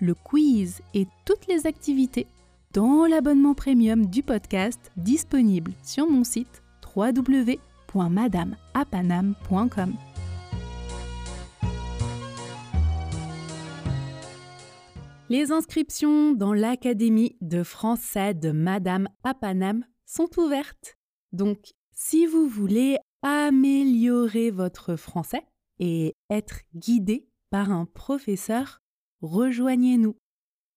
le quiz et toutes les activités dans l'abonnement premium du podcast disponible sur mon site www.madameapanam.com. Les inscriptions dans l'Académie de français de Madame Apanam sont ouvertes. Donc, si vous voulez améliorer votre français et être guidé par un professeur, rejoignez-nous.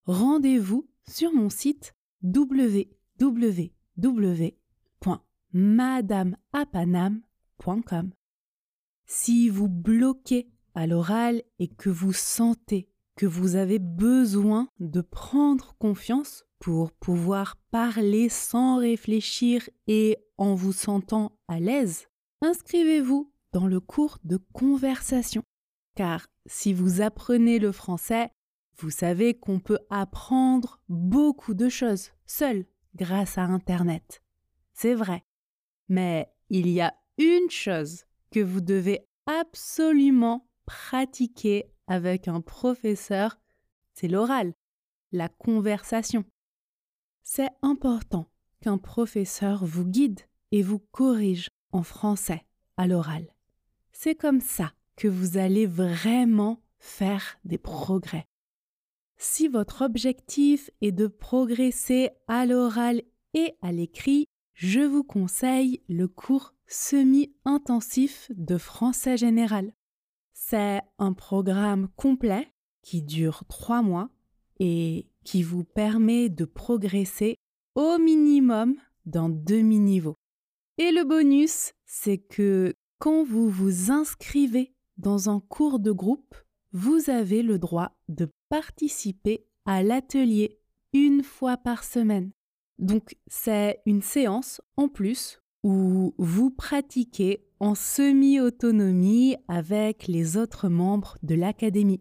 Rendez-vous sur mon site www.madameapanam.com. Si vous bloquez à l'oral et que vous sentez que vous avez besoin de prendre confiance pour pouvoir parler sans réfléchir et en vous sentant à l'aise, inscrivez-vous dans le cours de conversation. Car si vous apprenez le français, vous savez qu'on peut apprendre beaucoup de choses seul grâce à Internet. C'est vrai. Mais il y a une chose que vous devez absolument pratiquer avec un professeur, c'est l'oral, la conversation. C'est important qu'un professeur vous guide et vous corrige en français à l'oral. C'est comme ça que vous allez vraiment faire des progrès. Si votre objectif est de progresser à l'oral et à l'écrit, je vous conseille le cours semi-intensif de français général. C'est un programme complet qui dure trois mois et qui vous permet de progresser au minimum d'un demi-niveau. Et le bonus, c'est que quand vous vous inscrivez dans un cours de groupe, vous avez le droit de participer à l'atelier une fois par semaine. Donc c'est une séance en plus où vous pratiquez en semi-autonomie avec les autres membres de l'académie.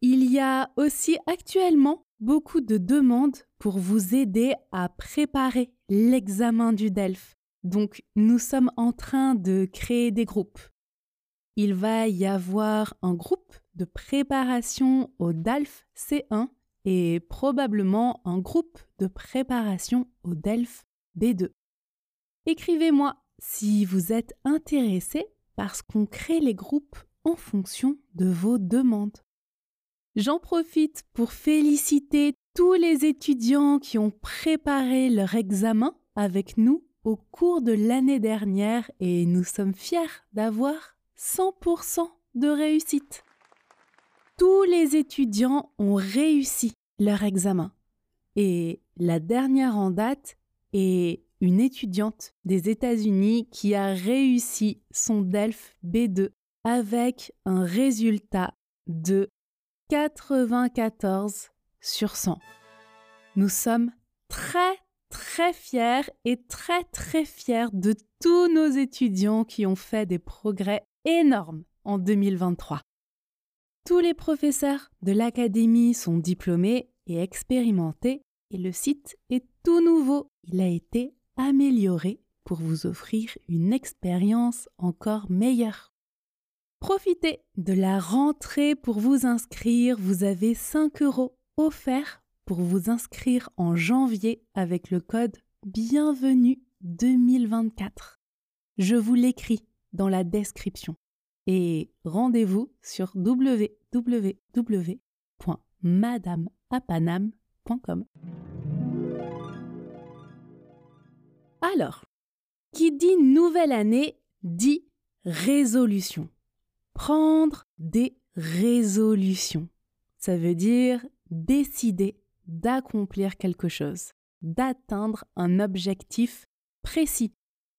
Il y a aussi actuellement beaucoup de demandes pour vous aider à préparer l'examen du DELF. Donc nous sommes en train de créer des groupes. Il va y avoir un groupe de préparation au DALF C1 et probablement un groupe de préparation au DELF B2. Écrivez-moi si vous êtes intéressé parce qu'on crée les groupes en fonction de vos demandes. J'en profite pour féliciter tous les étudiants qui ont préparé leur examen avec nous au cours de l'année dernière et nous sommes fiers d'avoir 100% de réussite. Tous les étudiants ont réussi leur examen et la dernière en date est une étudiante des États-Unis qui a réussi son DELF B2 avec un résultat de 94 sur 100. Nous sommes très très fiers et très très fiers de tous nos étudiants qui ont fait des progrès énormes en 2023. Tous les professeurs de l'académie sont diplômés et expérimentés et le site est tout nouveau. Il a été amélioré pour vous offrir une expérience encore meilleure. Profitez de la rentrée pour vous inscrire. Vous avez 5 euros offerts pour vous inscrire en janvier avec le code Bienvenue 2024. Je vous l'écris dans la description. Et rendez-vous sur www.madameapanam.com. Alors, qui dit nouvelle année dit résolution. Prendre des résolutions. Ça veut dire décider d'accomplir quelque chose, d'atteindre un objectif précis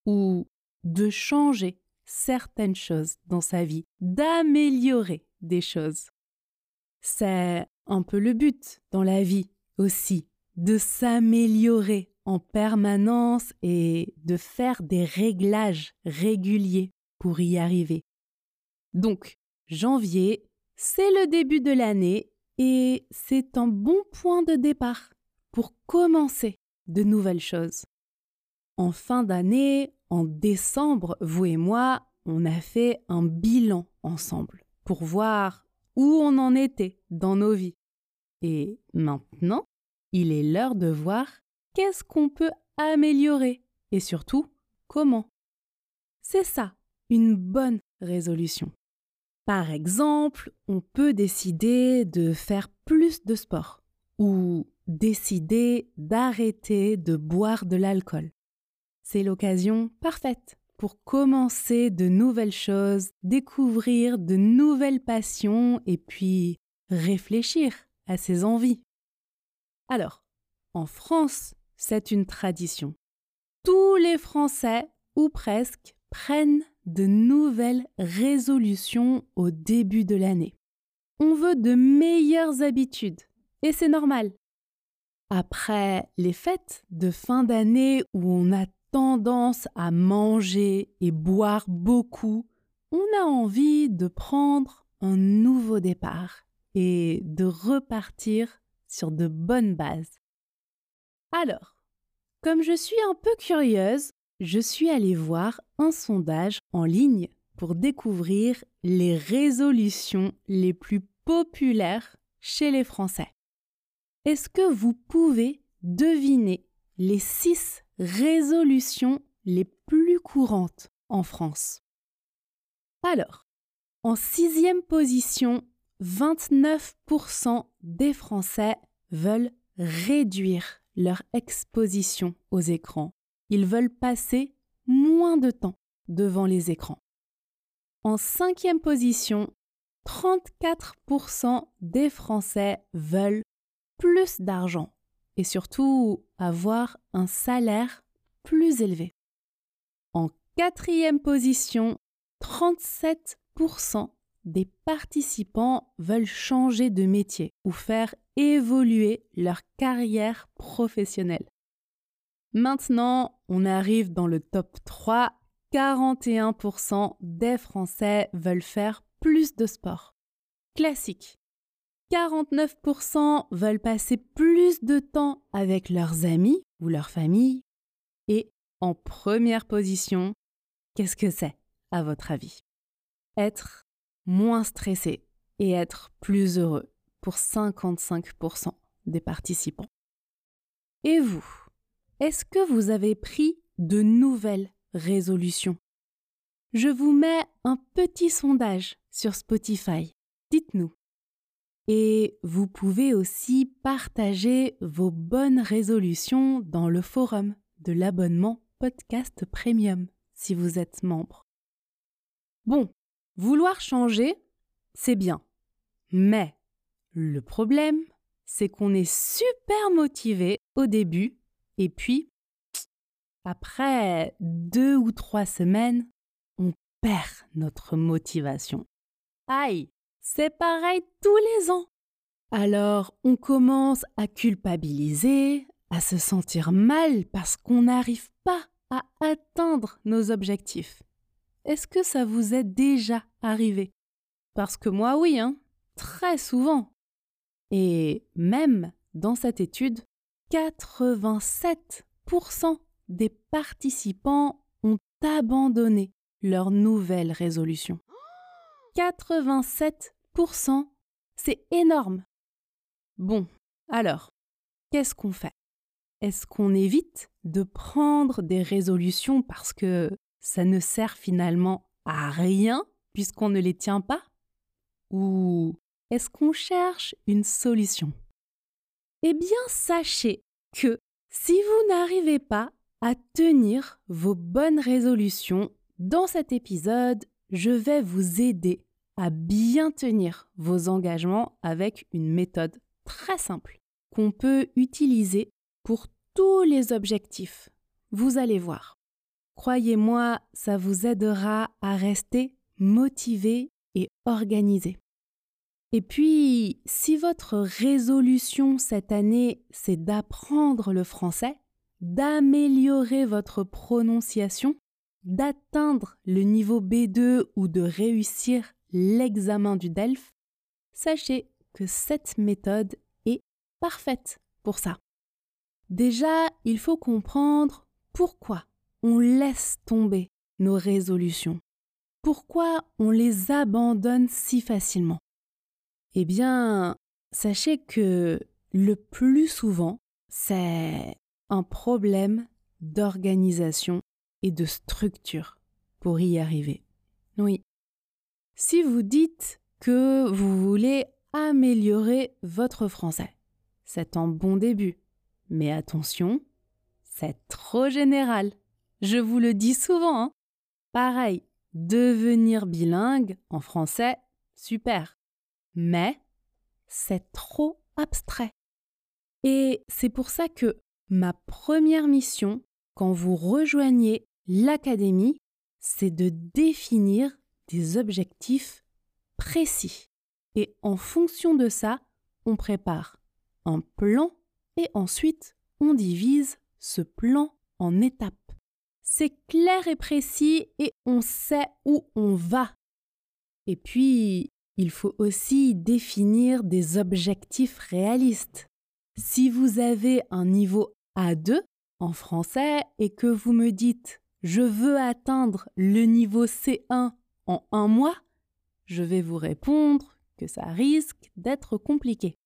ou de changer certaines choses dans sa vie, d'améliorer des choses. C'est un peu le but dans la vie aussi de s'améliorer en permanence et de faire des réglages réguliers pour y arriver. Donc, janvier, c'est le début de l'année et c'est un bon point de départ pour commencer de nouvelles choses. En fin d'année, en décembre, vous et moi, on a fait un bilan ensemble pour voir où on en était dans nos vies. Et maintenant, il est l'heure de voir qu'est-ce qu'on peut améliorer et surtout comment. C'est ça, une bonne résolution. Par exemple, on peut décider de faire plus de sport ou décider d'arrêter de boire de l'alcool. C'est l'occasion parfaite pour commencer de nouvelles choses, découvrir de nouvelles passions et puis réfléchir à ses envies. Alors, en France, c'est une tradition. Tous les Français, ou presque, prennent de nouvelles résolutions au début de l'année. On veut de meilleures habitudes, et c'est normal. Après les fêtes de fin d'année où on a tendance à manger et boire beaucoup, on a envie de prendre un nouveau départ et de repartir sur de bonnes bases. Alors, comme je suis un peu curieuse, je suis allée voir un sondage en ligne pour découvrir les résolutions les plus populaires chez les Français. Est-ce que vous pouvez deviner les six résolutions les plus courantes en France. Alors, en sixième position, 29% des Français veulent réduire leur exposition aux écrans. Ils veulent passer moins de temps devant les écrans. En cinquième position, 34% des Français veulent plus d'argent et surtout avoir un salaire plus élevé. En quatrième position, 37% des participants veulent changer de métier ou faire évoluer leur carrière professionnelle. Maintenant, on arrive dans le top 3. 41% des Français veulent faire plus de sport. Classique. 49% veulent passer plus de temps avec leurs amis ou leur famille. Et en première position, qu'est-ce que c'est, à votre avis? Être moins stressé et être plus heureux pour 55% des participants. Et vous, est-ce que vous avez pris de nouvelles résolutions? Je vous mets un petit sondage sur Spotify. Dites-nous, et vous pouvez aussi partager vos bonnes résolutions dans le forum de l'abonnement Podcast Premium si vous êtes membre. Bon, vouloir changer, c'est bien. Mais le problème, c'est qu'on est super motivé au début et puis, après deux ou trois semaines, on perd notre motivation. Aïe c'est pareil tous les ans. Alors on commence à culpabiliser, à se sentir mal parce qu'on n'arrive pas à atteindre nos objectifs. Est-ce que ça vous est déjà arrivé? Parce que moi oui, hein, très souvent. Et même dans cette étude, 87% des participants ont abandonné leur nouvelle résolution. 87 c'est énorme. Bon, alors, qu'est-ce qu'on fait? Est-ce qu'on évite de prendre des résolutions parce que ça ne sert finalement à rien puisqu'on ne les tient pas? Ou est-ce qu'on cherche une solution? Eh bien, sachez que si vous n'arrivez pas à tenir vos bonnes résolutions, dans cet épisode, je vais vous aider à bien tenir vos engagements avec une méthode très simple qu'on peut utiliser pour tous les objectifs. Vous allez voir. Croyez-moi, ça vous aidera à rester motivé et organisé. Et puis, si votre résolution cette année, c'est d'apprendre le français, d'améliorer votre prononciation, d'atteindre le niveau B2 ou de réussir l'examen du DELF, sachez que cette méthode est parfaite pour ça. Déjà, il faut comprendre pourquoi on laisse tomber nos résolutions. Pourquoi on les abandonne si facilement? Eh bien, sachez que le plus souvent, c'est un problème d'organisation et de structure pour y arriver. Oui. Si vous dites que vous voulez améliorer votre français, c'est un bon début. Mais attention, c'est trop général. Je vous le dis souvent. Hein. Pareil, devenir bilingue en français, super. Mais c'est trop abstrait. Et c'est pour ça que ma première mission, quand vous rejoignez l'académie, c'est de définir des objectifs précis. Et en fonction de ça, on prépare un plan et ensuite on divise ce plan en étapes. C'est clair et précis et on sait où on va. Et puis, il faut aussi définir des objectifs réalistes. Si vous avez un niveau A2 en français et que vous me dites je veux atteindre le niveau C1 en un mois, je vais vous répondre que ça risque d'être compliqué.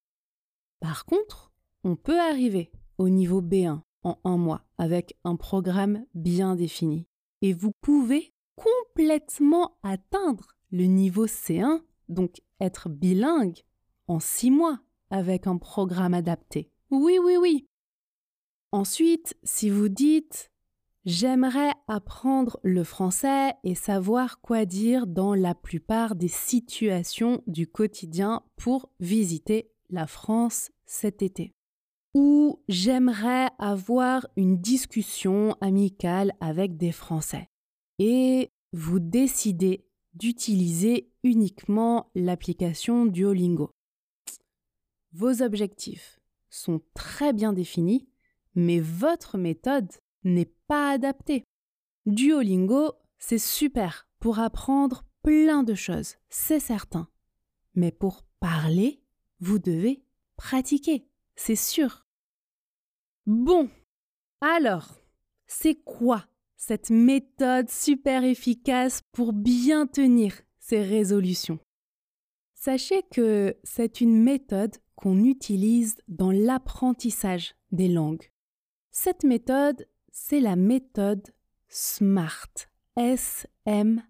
Par contre, on peut arriver au niveau B1 en un mois avec un programme bien défini. Et vous pouvez complètement atteindre le niveau C1, donc être bilingue, en six mois avec un programme adapté. Oui, oui, oui. Ensuite, si vous dites J'aimerais apprendre le français et savoir quoi dire dans la plupart des situations du quotidien pour visiter la France cet été ou j'aimerais avoir une discussion amicale avec des Français. Et vous décidez d'utiliser uniquement l'application Duolingo. Vos objectifs sont très bien définis, mais votre méthode n'est pas adaptée. Duolingo, c'est super pour apprendre plein de choses, c'est certain. Mais pour parler, vous devez pratiquer c'est sûr. Bon, alors, c'est quoi cette méthode super efficace pour bien tenir ses résolutions? Sachez que c'est une méthode qu'on utilise dans l'apprentissage des langues. Cette méthode, c'est la méthode SMART. S-M-A-R-T.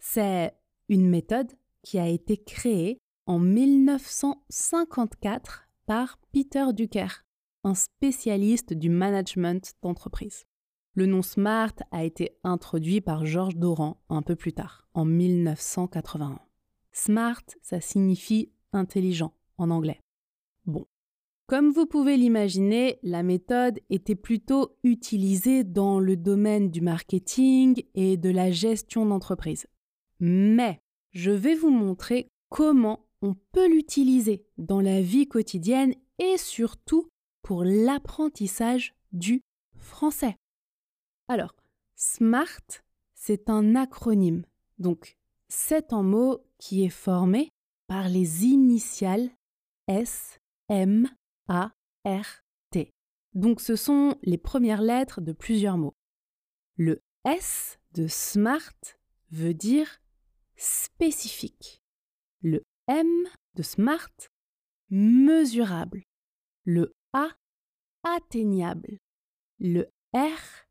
C'est une méthode qui a été créée en 1954 par Peter Ducker, un spécialiste du management d'entreprise. Le nom SMART a été introduit par Georges Doran un peu plus tard, en 1981. SMART, ça signifie intelligent en anglais. Comme vous pouvez l'imaginer, la méthode était plutôt utilisée dans le domaine du marketing et de la gestion d'entreprise. Mais je vais vous montrer comment on peut l'utiliser dans la vie quotidienne et surtout pour l'apprentissage du français. Alors, SMART, c'est un acronyme. Donc, c'est un mot qui est formé par les initiales S, M, A, R, T. Donc, ce sont les premières lettres de plusieurs mots. Le S de SMART veut dire spécifique. Le M de SMART, mesurable. Le A, atteignable. Le R,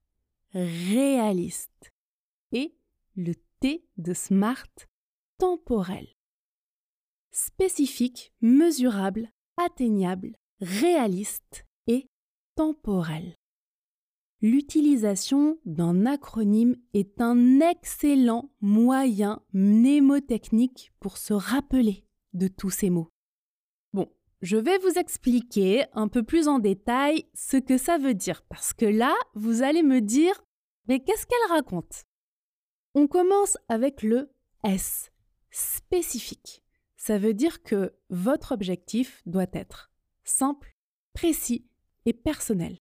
réaliste. Et le T de SMART, temporel. Spécifique, mesurable, atteignable, réaliste et temporel. L'utilisation d'un acronyme est un excellent moyen mnémotechnique pour se rappeler de tous ces mots. Bon, je vais vous expliquer un peu plus en détail ce que ça veut dire, parce que là, vous allez me dire, mais qu'est-ce qu'elle raconte? On commence avec le S. spécifique. Ça veut dire que votre objectif doit être simple, précis et personnel.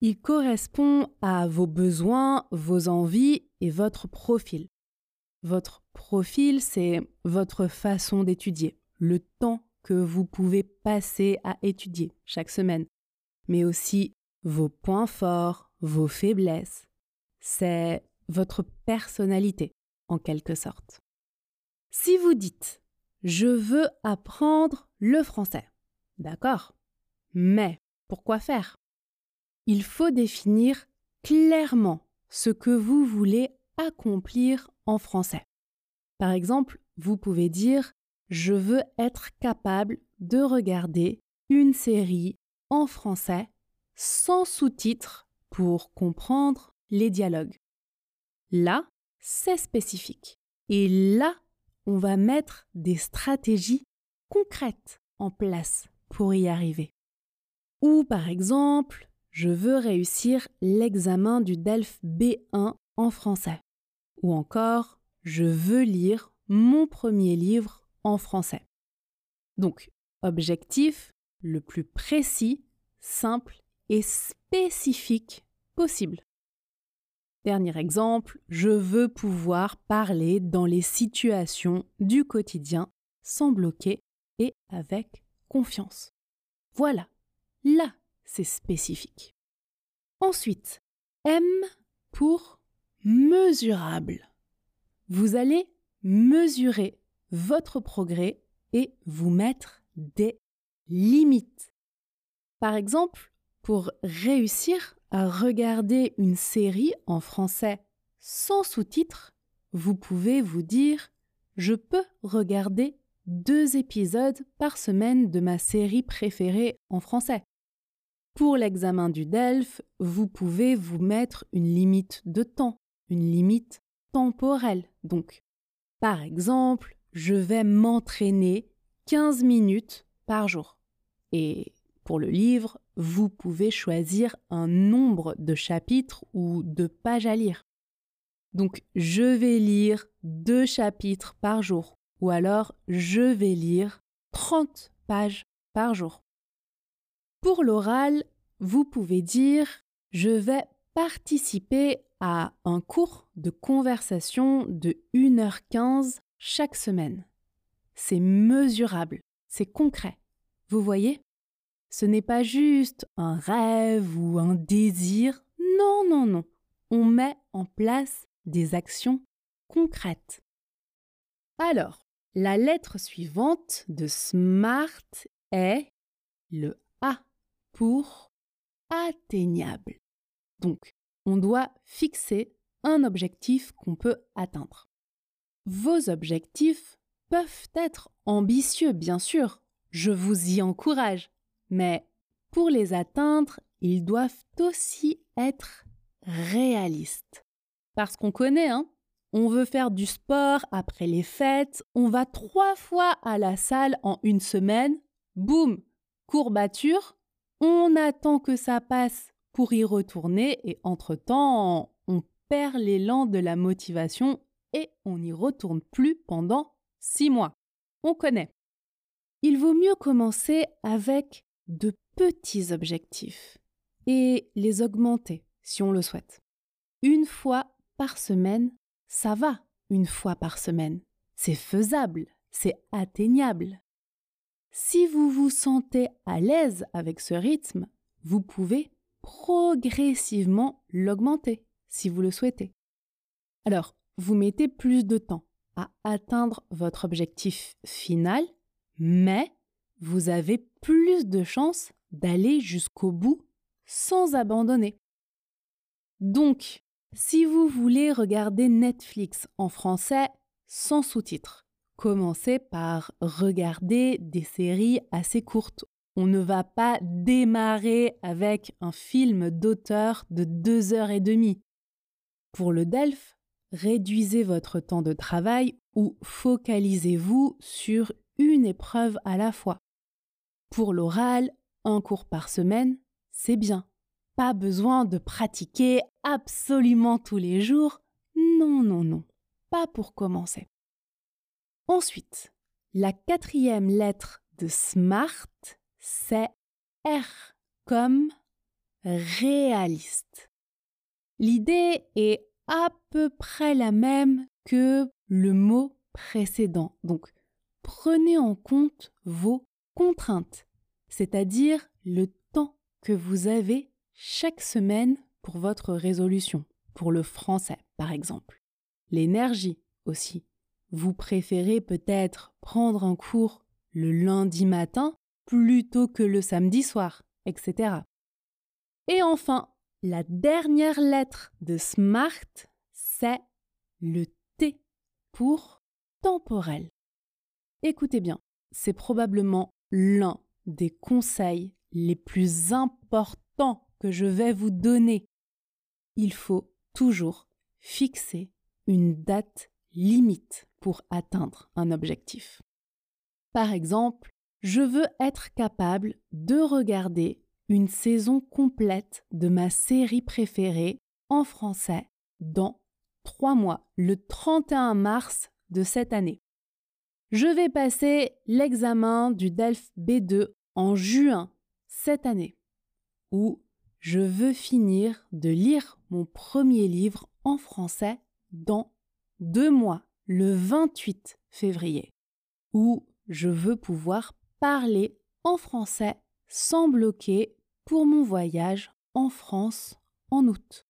Il correspond à vos besoins, vos envies et votre profil. Votre profil, c'est votre façon d'étudier, le temps que vous pouvez passer à étudier chaque semaine, mais aussi vos points forts, vos faiblesses. C'est votre personnalité, en quelque sorte. Si vous dites Je veux apprendre le français, d'accord, mais pourquoi faire? Il faut définir clairement ce que vous voulez accomplir en français. Par exemple, vous pouvez dire Je veux être capable de regarder une série en français sans sous-titres pour comprendre les dialogues. Là, c'est spécifique. Et là, on va mettre des stratégies concrètes en place y arriver. Ou par exemple, je veux réussir l'examen du DELF B1 en français. Ou encore, je veux lire mon premier livre en français. Donc, objectif le plus précis, simple et spécifique possible. Dernier exemple, je veux pouvoir parler dans les situations du quotidien sans bloquer et avec confiance. Voilà, là, c'est spécifique. Ensuite, M pour mesurable. Vous allez mesurer votre progrès et vous mettre des limites. Par exemple, pour réussir à regarder une série en français sans sous-titres, vous pouvez vous dire je peux regarder deux épisodes par semaine de ma série préférée en français. Pour l'examen du DELF, vous pouvez vous mettre une limite de temps une limite temporelle. Donc, par exemple, je vais m'entraîner 15 minutes par jour. Et pour le livre, vous pouvez choisir un nombre de chapitres ou de pages à lire. Donc, je vais lire deux chapitres par jour ou alors je vais lire 30 pages par jour. Pour l'oral, vous pouvez dire je vais participer à un cours de conversation de 1h15 chaque semaine. C'est mesurable, c'est concret. Vous voyez? Ce n'est pas juste un rêve ou un désir. Non, non, non. On met en place des actions concrètes. Alors, la lettre suivante de SMART est le A pour atteignable. Donc, on doit fixer un objectif qu'on peut atteindre. Vos objectifs peuvent être ambitieux, bien sûr, je vous y encourage, mais pour les atteindre, ils doivent aussi être réalistes. Parce qu'on connaît, hein, on veut faire du sport après les fêtes, on va trois fois à la salle en une semaine, boum, courbature, on attend que ça passe pour y retourner et entre-temps, on perd l'élan de la motivation et on n'y retourne plus pendant six mois. On connaît. Il vaut mieux commencer avec de petits objectifs et les augmenter si on le souhaite. Une fois par semaine, ça va, une fois par semaine. C'est faisable, c'est atteignable. Si vous vous sentez à l'aise avec ce rythme, vous pouvez progressivement l'augmenter si vous le souhaitez. Alors, vous mettez plus de temps à atteindre votre objectif final, mais vous avez plus de chances d'aller jusqu'au bout sans abandonner. Donc, si vous voulez regarder Netflix en français sans sous-titres, commencez par regarder des séries assez courtes on ne va pas démarrer avec un film d'auteur de deux heures et demie. Pour le DELF, réduisez votre temps de travail ou focalisez-vous sur une épreuve à la fois. Pour l'oral, un cours par semaine, c'est bien. Pas besoin de pratiquer absolument tous les jours. Non, non, non. Pas pour commencer. Ensuite, la quatrième lettre de SMART, c'est R comme réaliste. L'idée est à peu près la même que le mot précédent. Donc, prenez en compte vos contraintes, c'est-à-dire le temps que vous avez chaque semaine pour votre résolution, pour le français par exemple. L'énergie aussi. Vous préférez peut-être prendre un cours le lundi matin plutôt que le samedi soir, etc. Et enfin, la dernière lettre de SMART, c'est le T pour temporel. Écoutez bien, c'est probablement l'un des conseils les plus importants que je vais vous donner. Il faut toujours fixer une date limite pour atteindre un objectif. Par exemple, je veux être capable de regarder une saison complète de ma série préférée en français dans trois mois, le 31 mars de cette année. Je vais passer l'examen du DELF B2 en juin cette année. Ou je veux finir de lire mon premier livre en français dans deux mois, le 28 février. Ou je veux pouvoir parler en français sans bloquer pour mon voyage en France en août.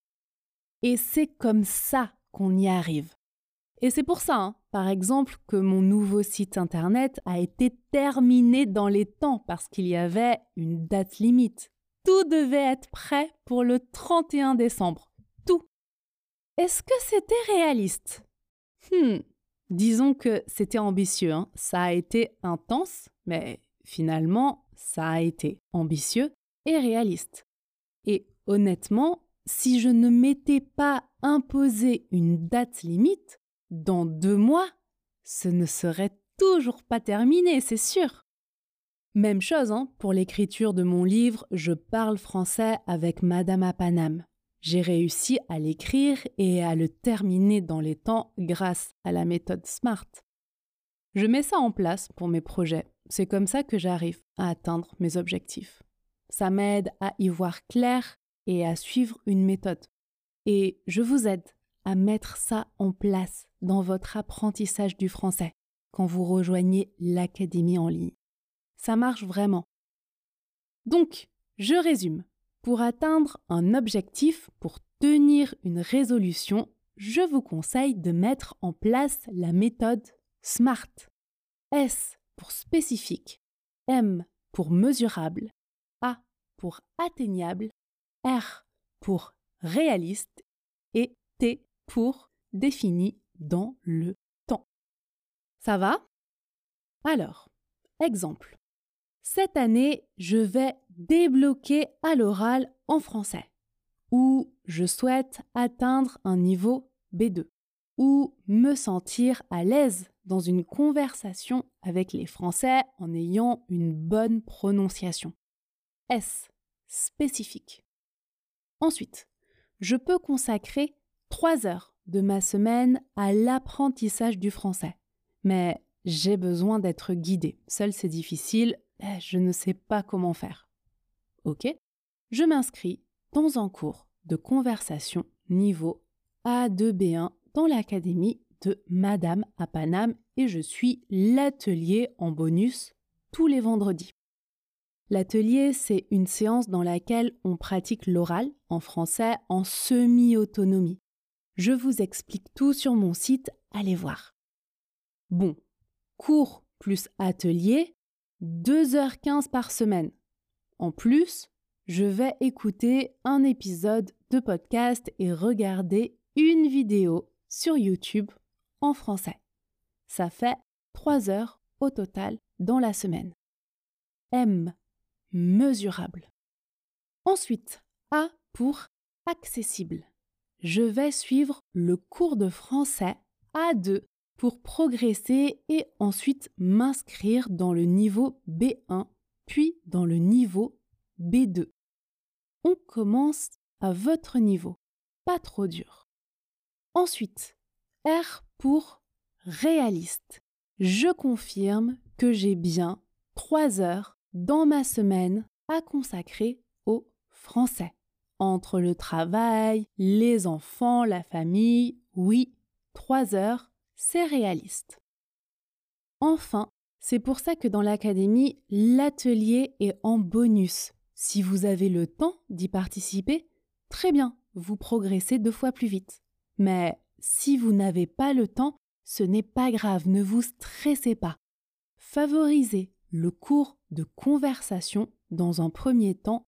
Et c'est comme ça qu'on y arrive. Et c'est pour ça, hein, par exemple, que mon nouveau site internet a été terminé dans les temps parce qu'il y avait une date limite. Tout devait être prêt pour le 31 décembre. Tout. Est-ce que c'était réaliste? Hmm. Disons que c'était ambitieux. Hein. Ça a été intense, mais finalement, ça a été ambitieux et réaliste. Et honnêtement, si je ne m'étais pas imposé une date limite, dans deux mois, ce ne serait toujours pas terminé, c'est sûr. Même chose hein, pour l'écriture de mon livre Je parle français avec Madame à Paname. J'ai réussi à l'écrire et à le terminer dans les temps grâce à la méthode SMART. Je mets ça en place pour mes projets. C'est comme ça que j'arrive à atteindre mes objectifs. Ça m'aide à y voir clair et à suivre une méthode. Et je vous aide à mettre ça en place dans votre apprentissage du français quand vous rejoignez l'académie en ligne. Ça marche vraiment. Donc, je résume. Pour atteindre un objectif, pour tenir une résolution, je vous conseille de mettre en place la méthode SMART. S pour spécifique, M pour mesurable, A pour atteignable, R pour réaliste et T pour défini dans le temps. Ça va? Alors, exemple. Cette année, je vais débloquer à l'oral en français, ou je souhaite atteindre un niveau B2, ou me sentir à l'aise dans une conversation avec les Français en ayant une bonne prononciation. S. Spécifique? Ensuite, je peux consacrer trois heures de ma semaine à l'apprentissage du français. Mais j'ai besoin d'être guidée. Seul c'est difficile, je ne sais pas comment faire. Ok Je m'inscris dans un cours de conversation niveau A2B1 dans l'académie de Madame à Paname et je suis l'atelier en bonus tous les vendredis. L'atelier, c'est une séance dans laquelle on pratique l'oral en français en semi-autonomie. Je vous explique tout sur mon site, allez voir. Bon, cours plus atelier, 2h15 par semaine. En plus, je vais écouter un épisode de podcast et regarder une vidéo sur YouTube en français. Ça fait 3 heures au total dans la semaine. M. Mesurable. Ensuite, A pour accessible je vais suivre le cours de français A2 pour progresser et ensuite m'inscrire dans le niveau B1 puis dans le niveau B2. On commence à votre niveau, pas trop dur. Ensuite, R pour réaliste. je confirme que j'ai bien 3 heures dans ma semaine à consacrer au français. Entre le travail, les enfants, la famille, oui, 3 heures, c'est réaliste. Enfin, c'est pour ça que dans l'académie, l'atelier est en bonus. Si vous avez le temps d'y participer, très bien, vous progressez deux fois plus vite. Mais si vous n'avez pas le temps, ce n'est pas grave, ne vous stressez pas. Favorisez le cours de conversation dans un premier temps.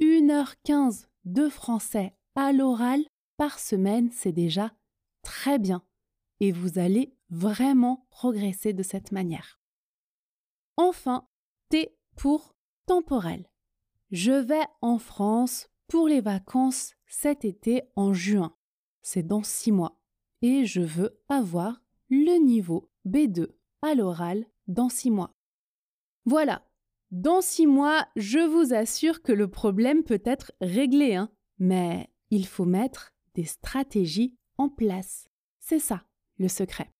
1h15 de français à l'oral par semaine, c'est déjà très bien. Et vous allez vraiment progresser de cette manière. Enfin, T pour temporel. Je vais en France pour les vacances cet été en juin. C'est dans six mois. Et je veux avoir le niveau B2 à l'oral dans six mois. Voilà. Dans six mois, je vous assure que le problème peut être réglé, hein. Mais il faut mettre des stratégies en place. C'est ça, le secret.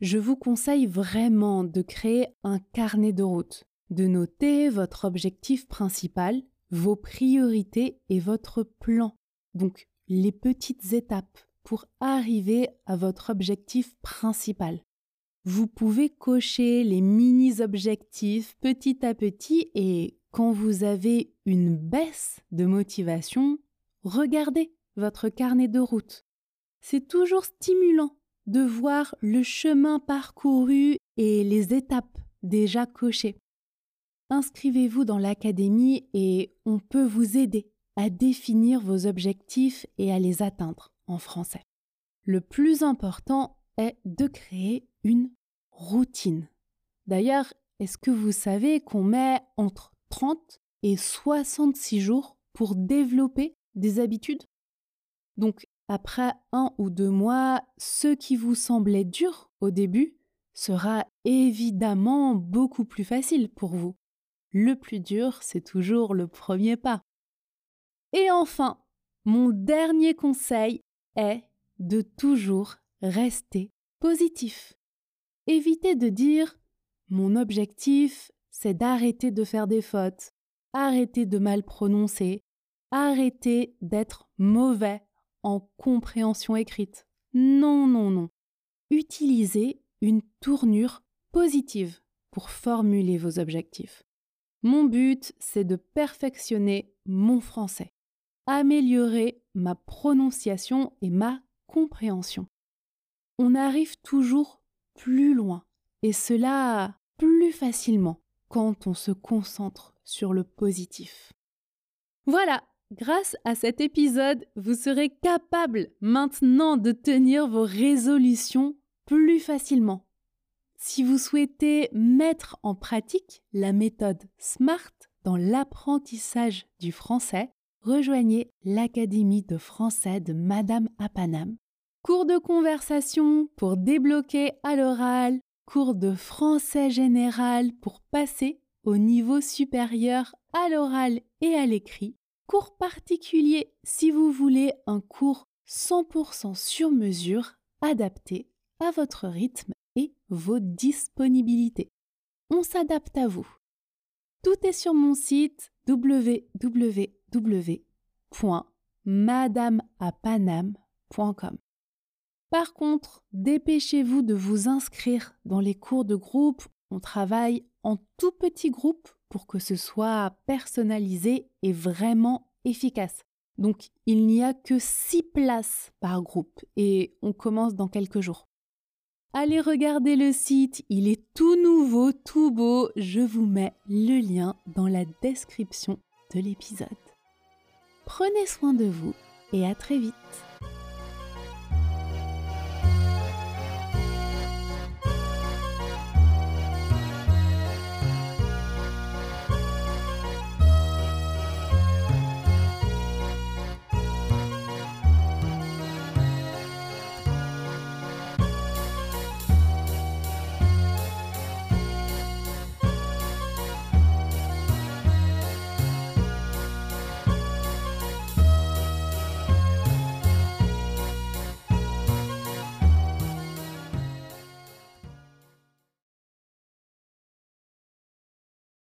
Je vous conseille vraiment de créer un carnet de route, de noter votre objectif principal, vos priorités et votre plan. Donc, les petites étapes pour arriver à votre objectif principal. Vous pouvez cocher les mini-objectifs petit à petit et quand vous avez une baisse de motivation, regardez votre carnet de route. C'est toujours stimulant de voir le chemin parcouru et les étapes déjà cochées. Inscrivez-vous dans l'académie et on peut vous aider à définir vos objectifs et à les atteindre en français. Le plus important est de créer une routine. D'ailleurs, est-ce que vous savez qu'on met entre 30 et 66 jours pour développer des habitudes? Après un ou deux mois, ce qui vous semblait dur au début sera évidemment beaucoup plus facile pour vous. Le plus dur, c'est toujours le premier pas. Et enfin, mon dernier conseil est de toujours rester positif. Évitez de dire mon objectif, c'est d'arrêter de faire des fautes, arrêter de mal prononcer, arrêter d'être mauvais en compréhension écrite. Non, non, non. Utilisez une tournure positive pour formuler vos objectifs. Mon but, c'est de perfectionner mon français, améliorer ma prononciation et ma compréhension. On arrive toujours plus loin, et cela plus facilement quand on se concentre sur le positif. Voilà, grâce à cet épisode, vous serez capable maintenant de tenir vos résolutions plus facilement. Si vous souhaitez mettre en pratique la méthode SMART dans l'apprentissage du français, rejoignez l'Académie de français de Madame Apanam cours de conversation pour débloquer à l'oral, cours de français général pour passer au niveau supérieur à l'oral et à l'écrit, cours particulier si vous voulez un cours 100% sur mesure adapté à votre rythme et vos disponibilités. On s'adapte à vous. Tout est sur mon site www.madameapanam.com. Par contre, dépêchez-vous de vous inscrire dans les cours de groupe. On travaille en tout petit groupe pour que ce soit personnalisé et vraiment efficace. Donc, il n'y a que 6 places par groupe et on commence dans quelques jours. Allez regarder le site, il est tout nouveau, tout beau. Je vous mets le lien dans la description de l'épisode. Prenez soin de vous et à très vite.